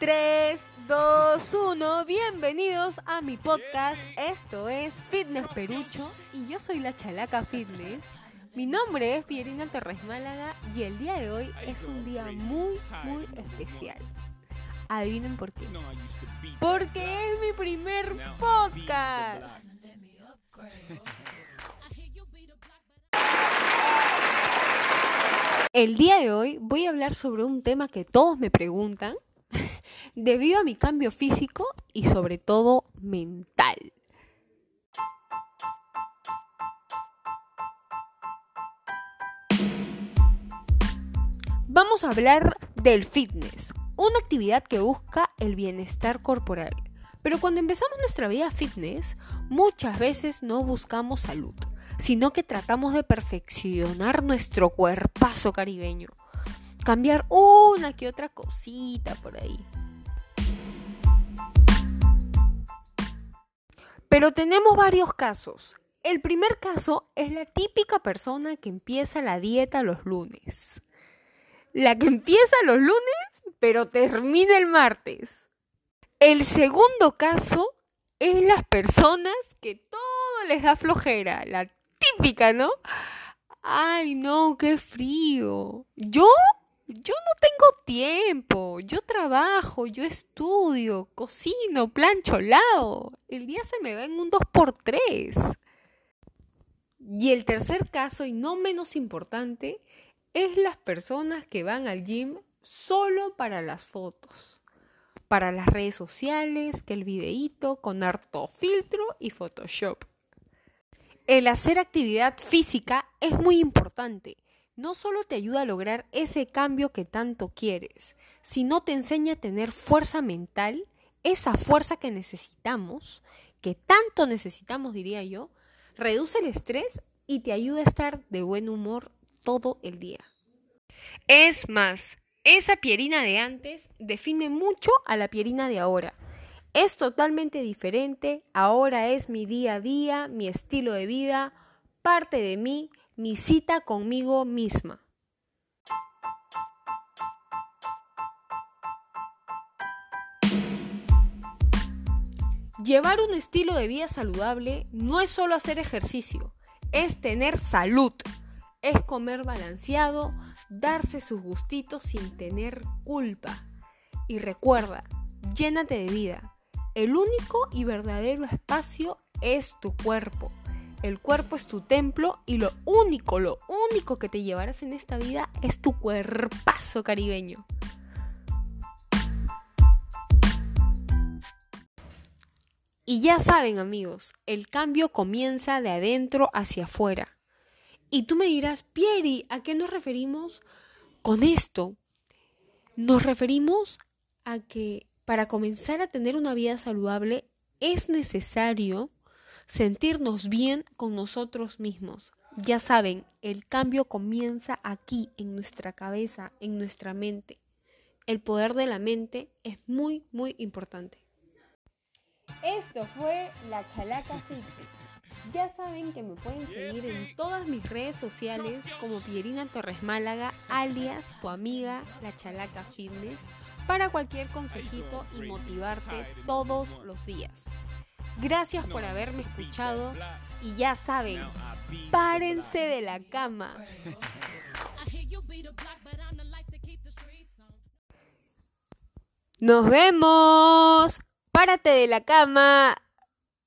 3, 2, 1, bienvenidos a mi podcast. Esto es Fitness Perucho y yo soy la Chalaca Fitness. Mi nombre es Pierina Torres Málaga y el día de hoy es un día muy, muy especial. Adivinen por qué. Porque es mi primer podcast. El día de hoy voy a hablar sobre un tema que todos me preguntan debido a mi cambio físico y sobre todo mental. Vamos a hablar del fitness, una actividad que busca el bienestar corporal. Pero cuando empezamos nuestra vida fitness, muchas veces no buscamos salud, sino que tratamos de perfeccionar nuestro cuerpazo caribeño. Cambiar una que otra cosita por ahí. Pero tenemos varios casos. El primer caso es la típica persona que empieza la dieta los lunes. La que empieza los lunes, pero termina el martes. El segundo caso es las personas que todo les da flojera. La típica, ¿no? Ay, no, qué frío. ¿Yo? Yo no tengo tiempo. Yo trabajo, yo estudio, cocino, plancho, lavo. El día se me va en un 2x3. Y el tercer caso, y no menos importante, es las personas que van al gym solo para las fotos, para las redes sociales, que el videíto con harto filtro y Photoshop. El hacer actividad física es muy importante. No solo te ayuda a lograr ese cambio que tanto quieres, sino te enseña a tener fuerza mental, esa fuerza que necesitamos, que tanto necesitamos diría yo, reduce el estrés y te ayuda a estar de buen humor todo el día. Es más, esa pierina de antes define mucho a la pierina de ahora. Es totalmente diferente, ahora es mi día a día, mi estilo de vida, parte de mí, mi cita conmigo misma. Llevar un estilo de vida saludable no es solo hacer ejercicio, es tener salud, es comer balanceado, darse sus gustitos sin tener culpa. Y recuerda, llénate de vida. El único y verdadero espacio es tu cuerpo. El cuerpo es tu templo y lo único, lo único que te llevarás en esta vida es tu cuerpazo caribeño. Y ya saben amigos, el cambio comienza de adentro hacia afuera. Y tú me dirás, Pieri, ¿a qué nos referimos con esto? Nos referimos a que para comenzar a tener una vida saludable es necesario sentirnos bien con nosotros mismos. Ya saben, el cambio comienza aquí, en nuestra cabeza, en nuestra mente. El poder de la mente es muy, muy importante. Esto fue la Chalaca Fitness. Ya saben que me pueden seguir en todas mis redes sociales como Pierina Torres Málaga, alias tu amiga La Chalaca Fitness, para cualquier consejito y motivarte todos los días. Gracias por haberme escuchado y ya saben, párense de la cama. Nos vemos. Párate de la cama.